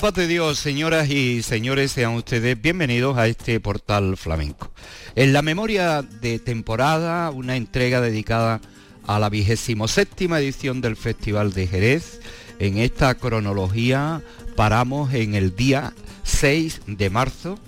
Paz de Dios, señoras y señores, sean ustedes bienvenidos a este portal flamenco. En la memoria de temporada, una entrega dedicada a la vigésimo séptima edición del Festival de Jerez. En esta cronología paramos en el día 6 de marzo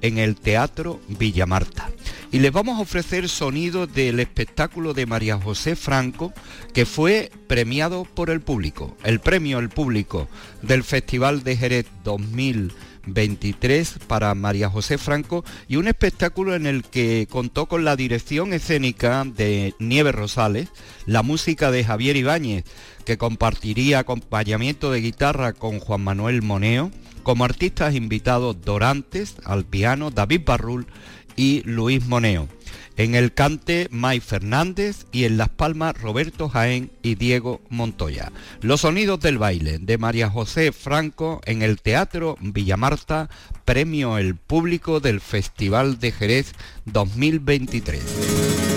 en el Teatro Villa Marta y les vamos a ofrecer sonidos del espectáculo de María José Franco que fue premiado por el público. El premio El Público del Festival de Jerez 2023 para María José Franco y un espectáculo en el que contó con la dirección escénica de Nieves Rosales, la música de Javier Ibáñez, que compartiría acompañamiento de guitarra con Juan Manuel Moneo, como artistas invitados Dorantes al piano, David Barrul y Luis Moneo. En el cante, May Fernández y en Las Palmas, Roberto Jaén y Diego Montoya. Los sonidos del baile de María José Franco en el Teatro Villamarta, premio el público del Festival de Jerez 2023.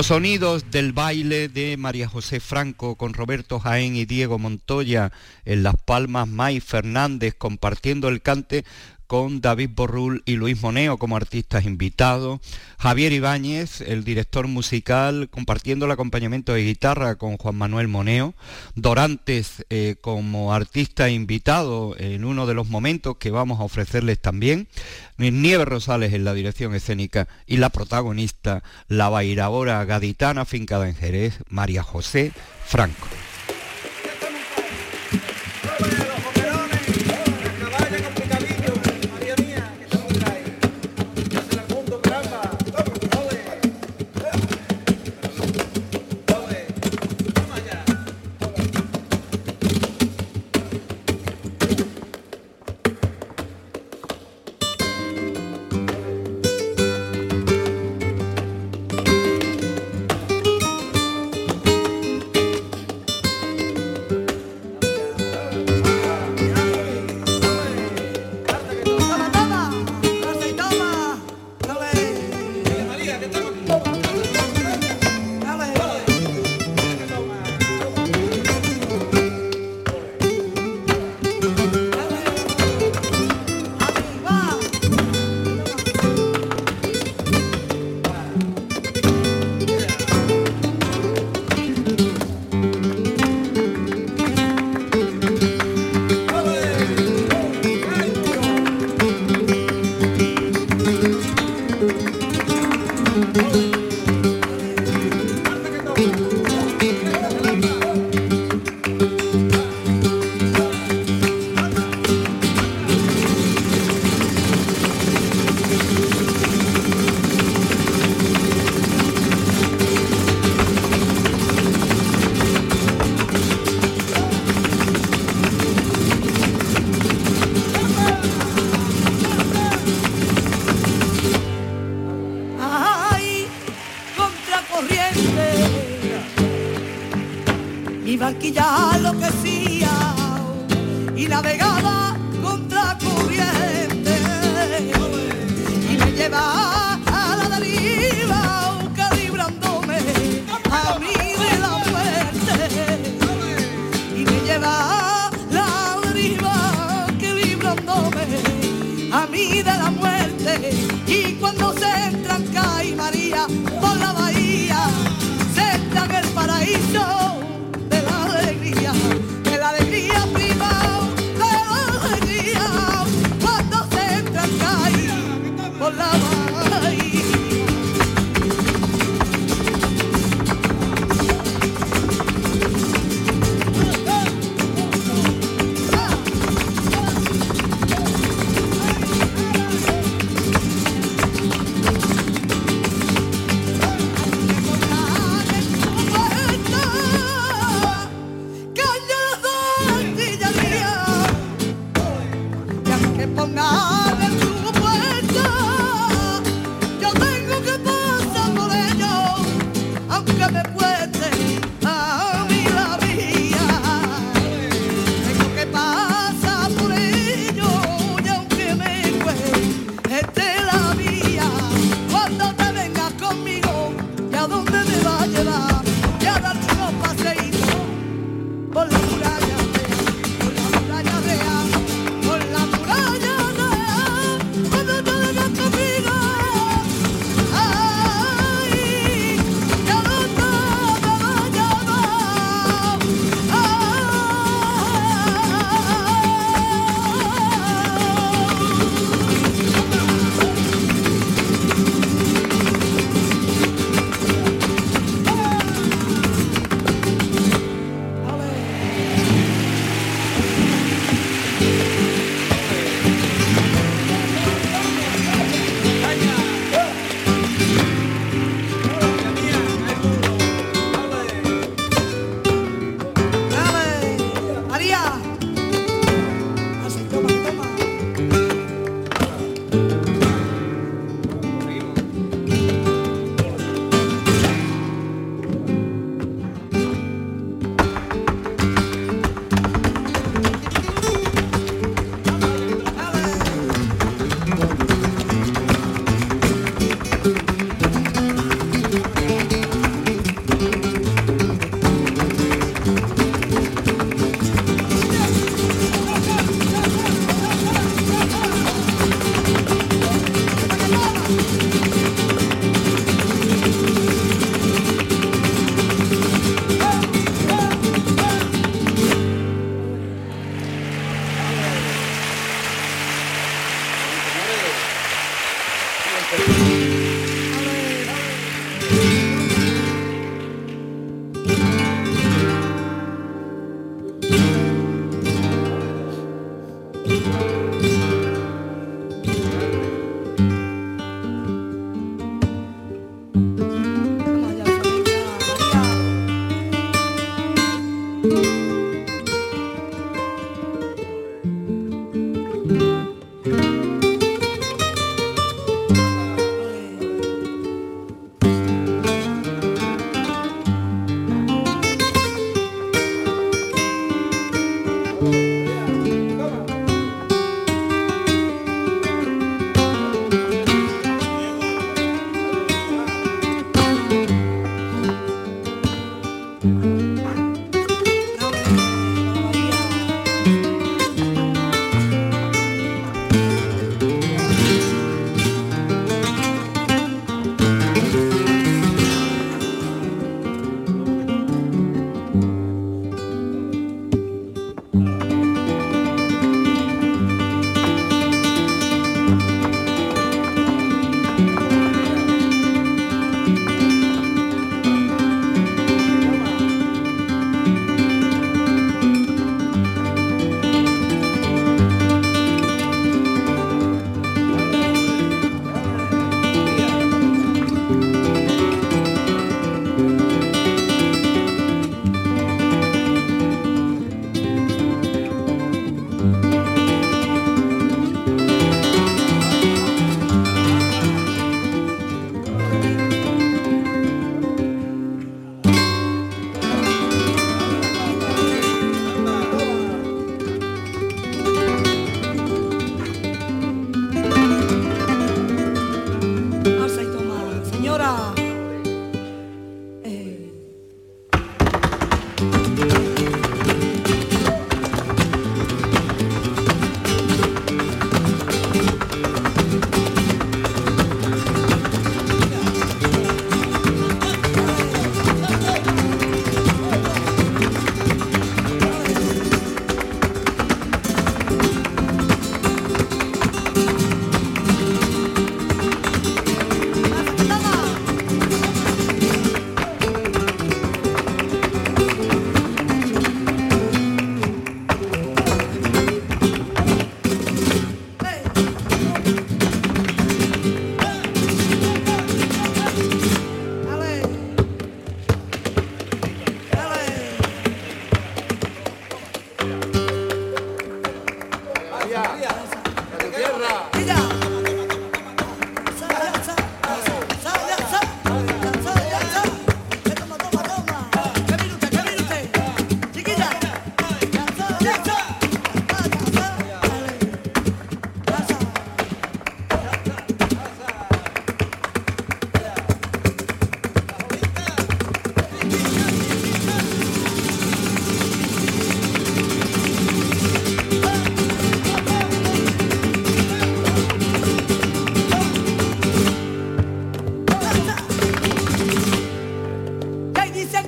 Los sonidos del baile de María José Franco con Roberto Jaén y Diego Montoya en Las Palmas, May Fernández compartiendo el cante con David Borrul y Luis Moneo como artistas invitados, Javier Ibáñez, el director musical, compartiendo el acompañamiento de guitarra con Juan Manuel Moneo, Dorantes eh, como artista invitado en uno de los momentos que vamos a ofrecerles también, Nieves Rosales en la dirección escénica y la protagonista, la bailadora gaditana fincada en Jerez, María José Franco. Aquí ya lo que sí y navegar.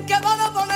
que van a doler.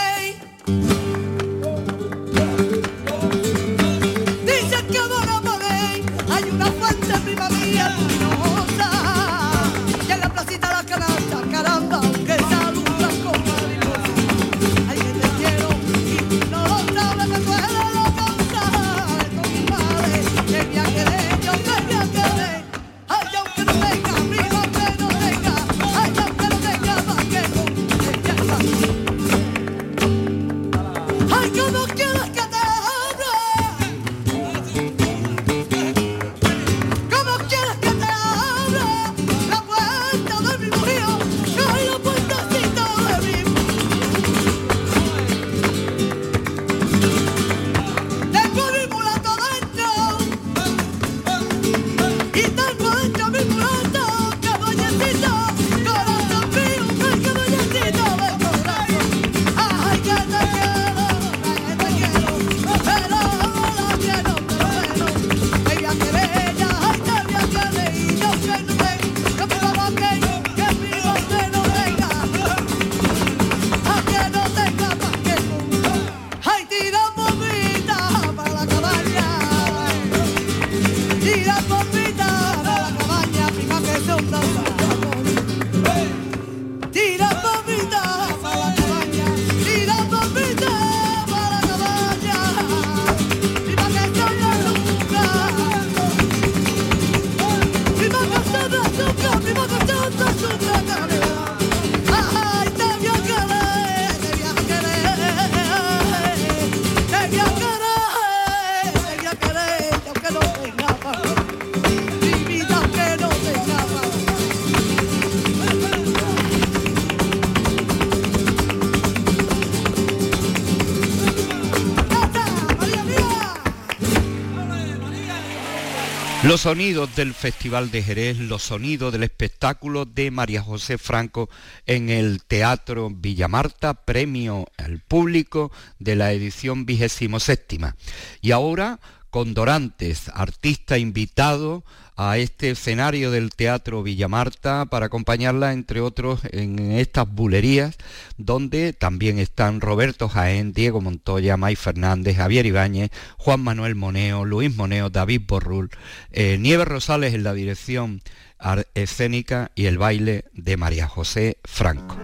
Los sonidos del Festival de Jerez, los sonidos del espectáculo de María José Franco en el Teatro Villamarta, premio al público de la edición vigésimo. Y ahora con Dorantes, artista invitado a este escenario del Teatro Villamarta para acompañarla, entre otros, en estas bulerías, donde también están Roberto Jaén, Diego Montoya, May Fernández, Javier Ibáñez, Juan Manuel Moneo, Luis Moneo, David Borrul, eh, Nieves Rosales en la dirección escénica y el baile de María José Franco.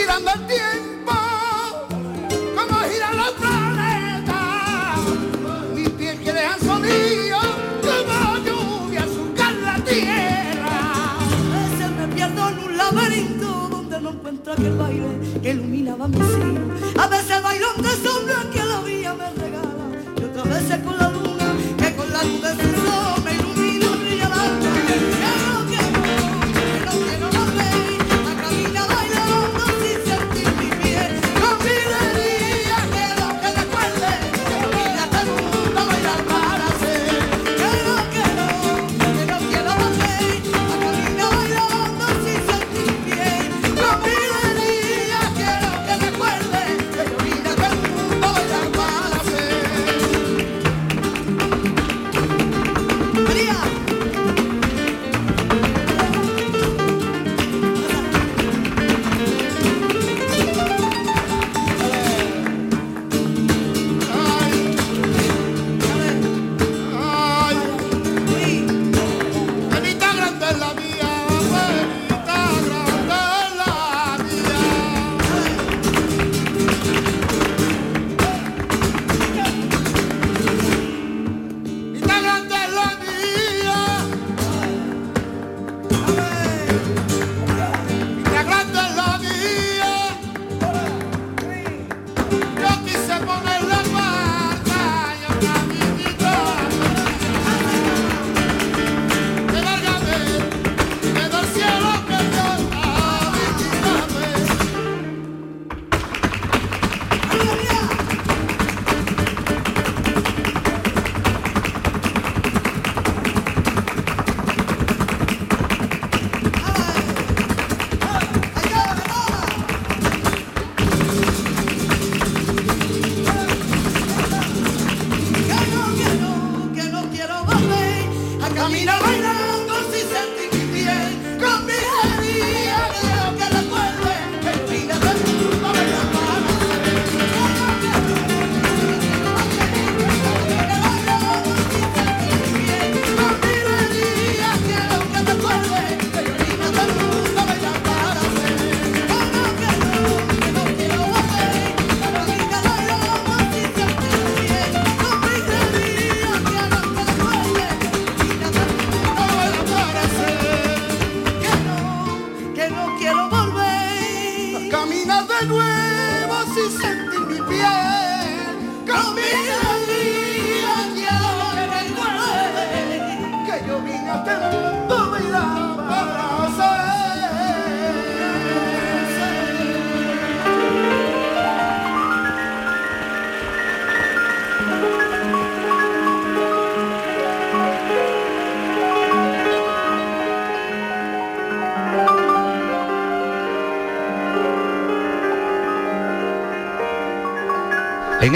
girando el tiempo, como giran los planetas. Mis pies que dejan sonido, como lluvia surcar la tierra. A veces me pierdo en un laberinto donde no encuentro aquel baile que iluminaba mi hijos. A veces bailo de sombra que la vida me regala. Y otras veces con la luna, que con la luz de su sol.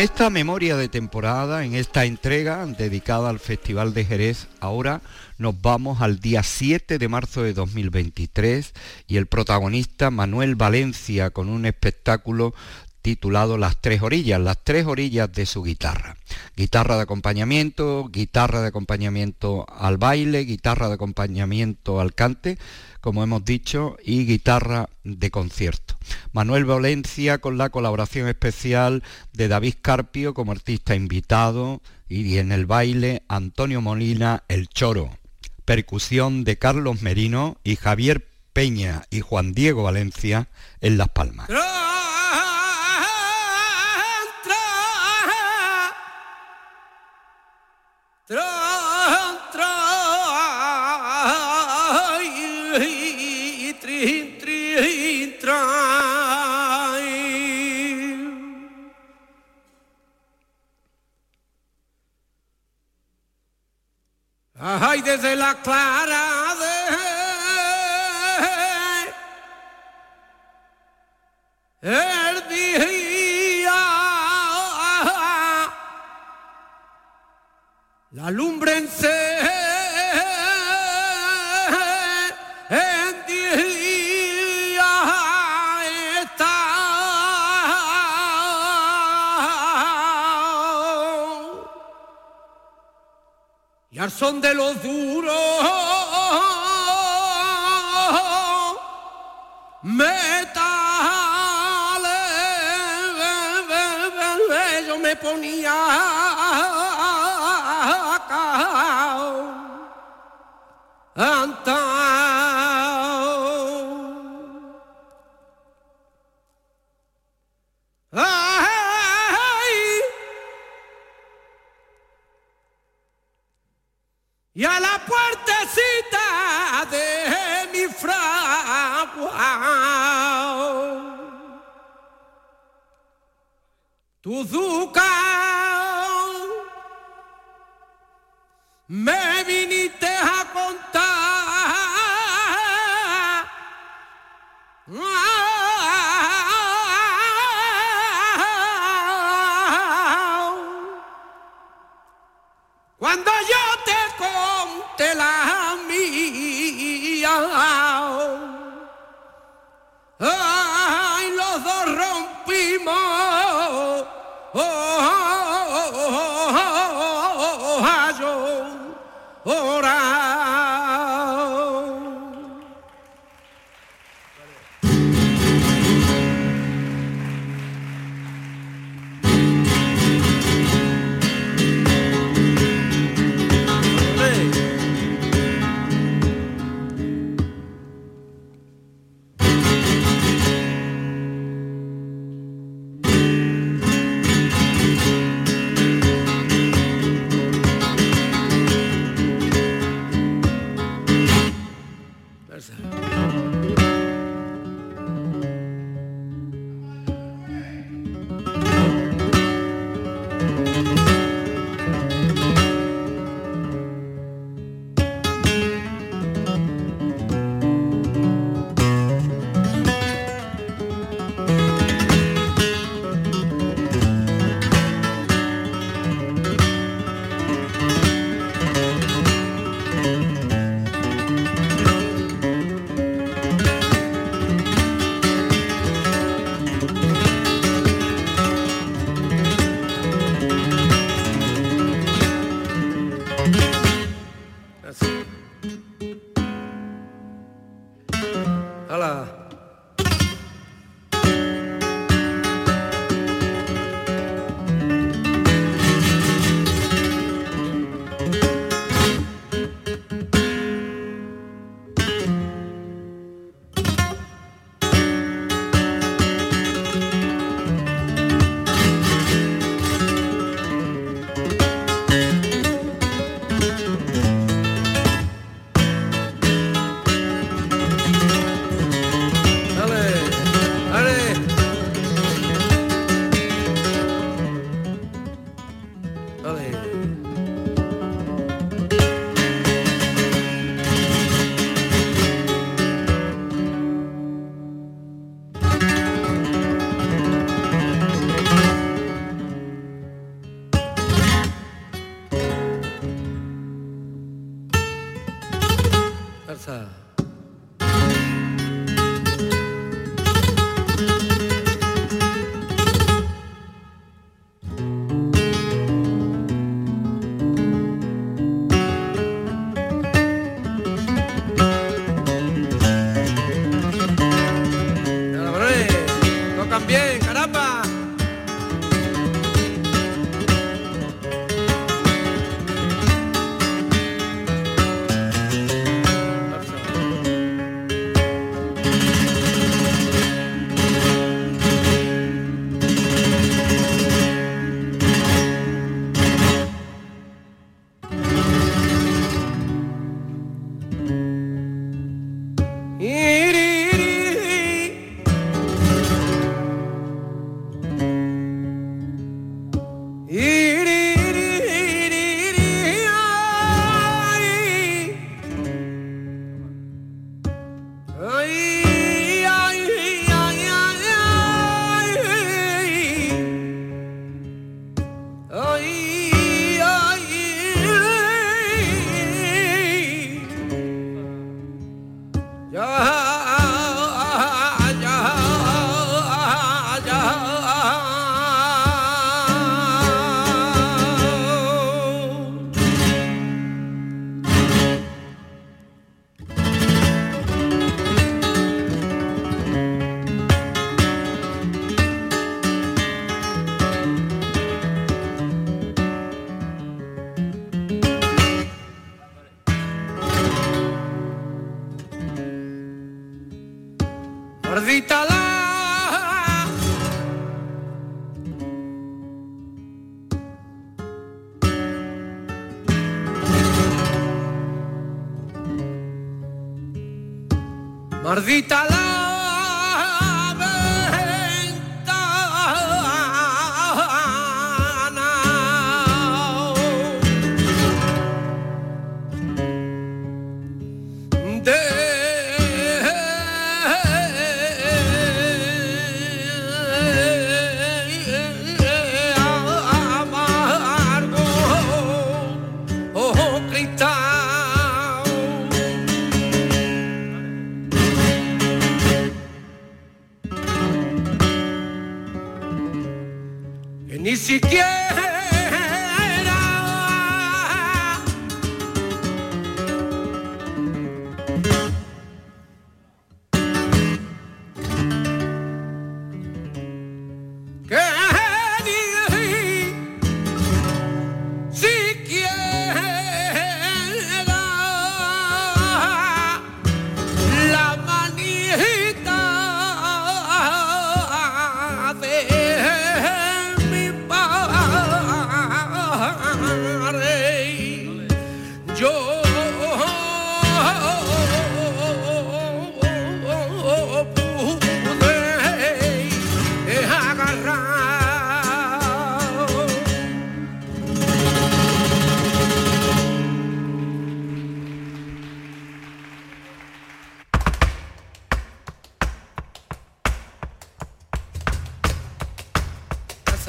En esta memoria de temporada, en esta entrega dedicada al Festival de Jerez, ahora nos vamos al día 7 de marzo de 2023 y el protagonista Manuel Valencia con un espectáculo titulado Las tres orillas, las tres orillas de su guitarra. Guitarra de acompañamiento, guitarra de acompañamiento al baile, guitarra de acompañamiento al cante, como hemos dicho, y guitarra de concierto. Manuel Valencia con la colaboración especial de David Carpio como artista invitado y en el baile Antonio Molina El Choro. Percusión de Carlos Merino y Javier Peña y Juan Diego Valencia en Las Palmas. Ay, desde la clara de el día. La Alúmbrense en día está. Y al son de los duros. metale, yo me ponía தான் Gordita la. Maldita la siquiera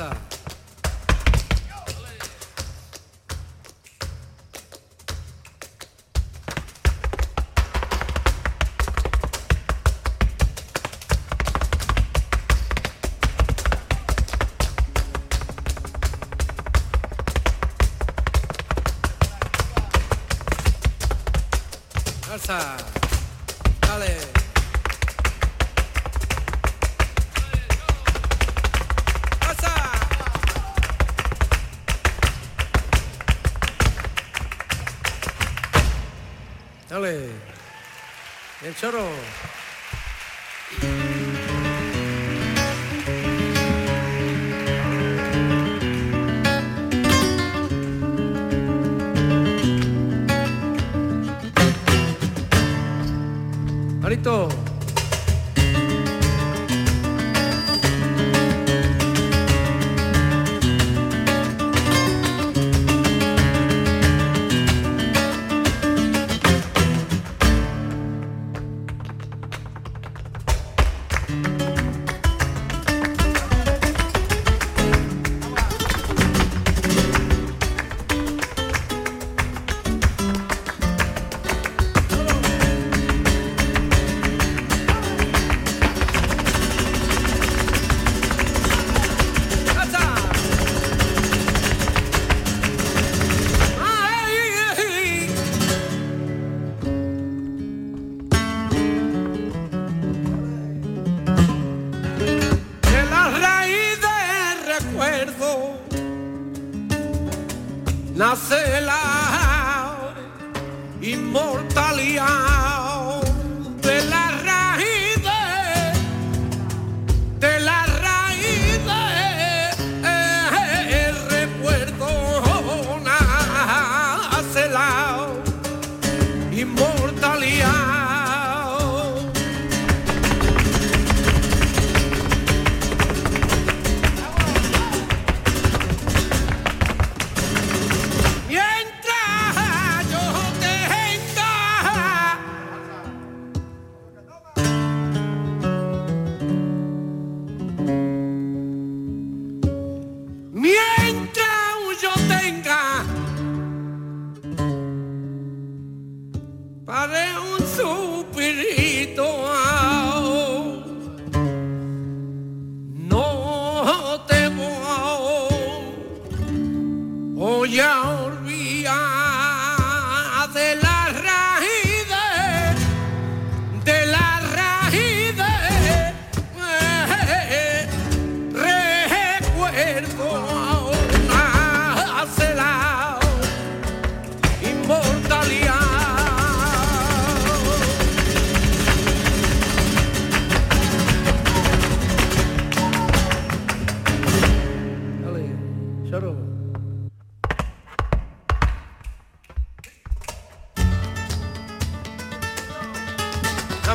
Casa.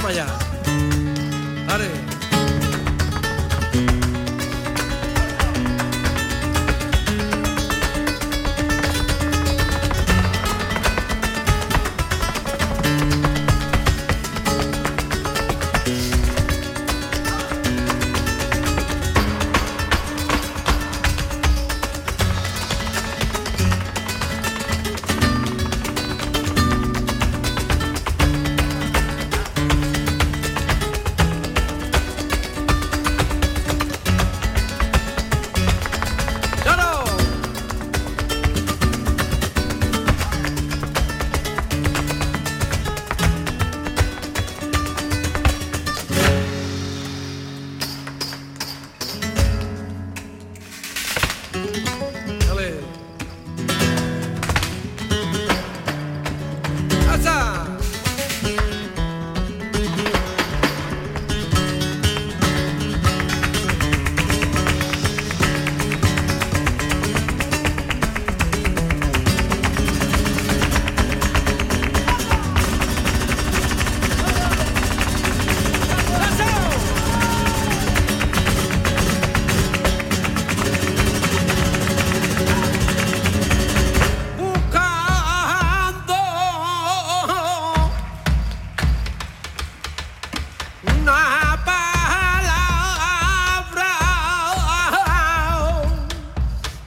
para allá. Dale.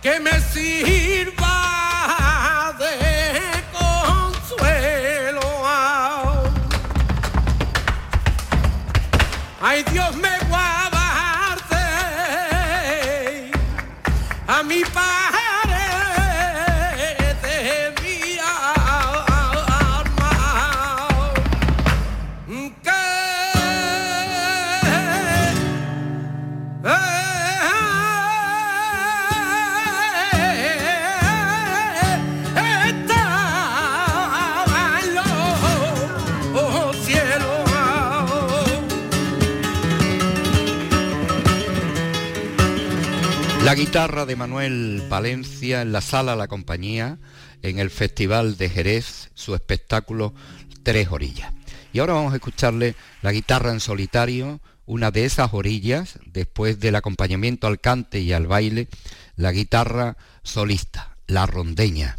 Que me sirva guitarra de Manuel Palencia en la sala La Compañía, en el Festival de Jerez, su espectáculo Tres Orillas. Y ahora vamos a escucharle la guitarra en solitario, una de esas orillas, después del acompañamiento al cante y al baile, la guitarra solista, la rondeña.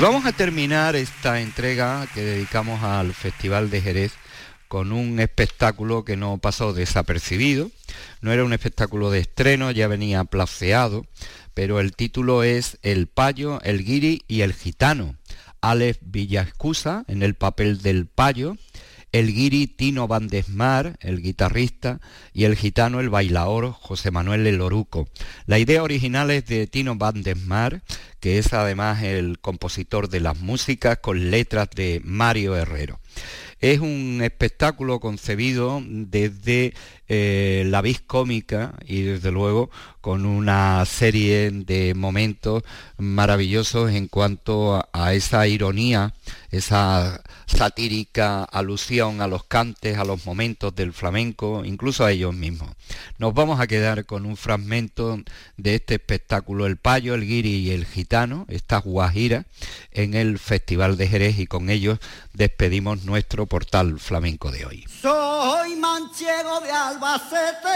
Vamos a terminar esta entrega que dedicamos al Festival de Jerez con un espectáculo que no pasó desapercibido. No era un espectáculo de estreno, ya venía placeado, pero el título es El payo, el guiri y el gitano. Alex Villascusa en el papel del payo, el guiri Tino Vandesmar, el guitarrista, y el gitano, el bailaor José Manuel El Oruco. La idea original es de Tino Vandesmar, que es además el compositor de las músicas con letras de Mario Herrero. Es un espectáculo concebido desde eh, la vis cómica y desde luego con una serie de momentos maravillosos en cuanto a, esa ironía, esa satírica alusión a los cantes, a los momentos del flamenco, incluso a ellos mismos. Nos vamos a quedar con un fragmento de este espectáculo El Payo, el Guiri y el Gitano, esta guajira, en el Festival de Jerez y con ellos despedimos nuestro portal flamenco de hoy. Soy manchego de Albacete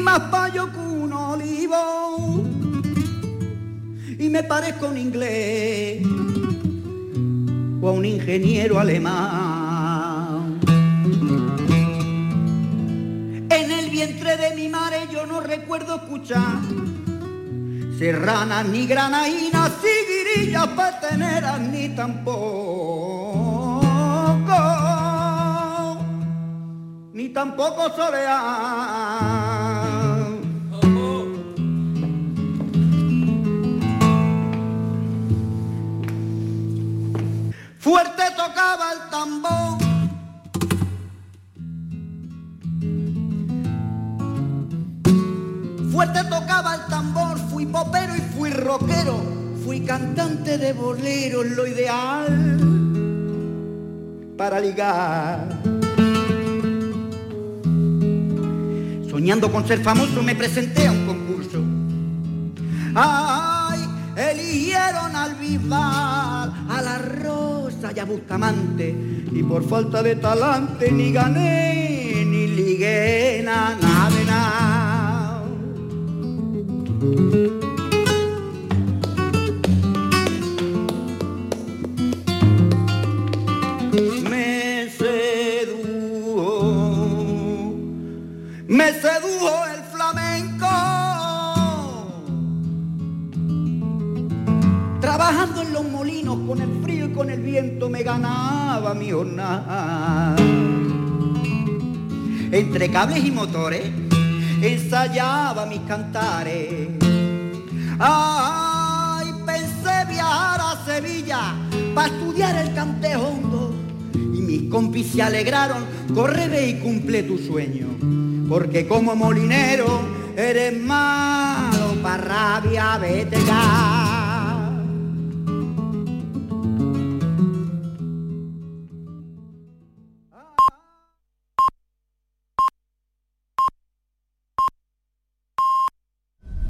más payo que un olivo y me parezco un inglés o a un ingeniero alemán. En el vientre de mi madre yo no recuerdo escuchar serranas ni granainas, siguirillas, pateneras ni tampoco, ni tampoco solear. Fuerte tocaba el tambor. Fuerte tocaba el tambor, fui popero y fui rockero, fui cantante de bolero, lo ideal para ligar. Soñando con ser famoso me presenté a un concurso. ¡Ay! Eligieron al Bisbal, a la Rosa y a Bustamante, y por falta de talante ni gané ni ligué na- nada de nada. Sedujo el flamenco. Trabajando en los molinos con el frío y con el viento me ganaba mi jornada. Entre cables y motores ensayaba mis cantares. Ay, pensé viajar a Sevilla para estudiar el cante hondo. Y mis compis se alegraron, corre ve y cumple tu sueño. Porque como molinero eres malo para rabia, vete ya.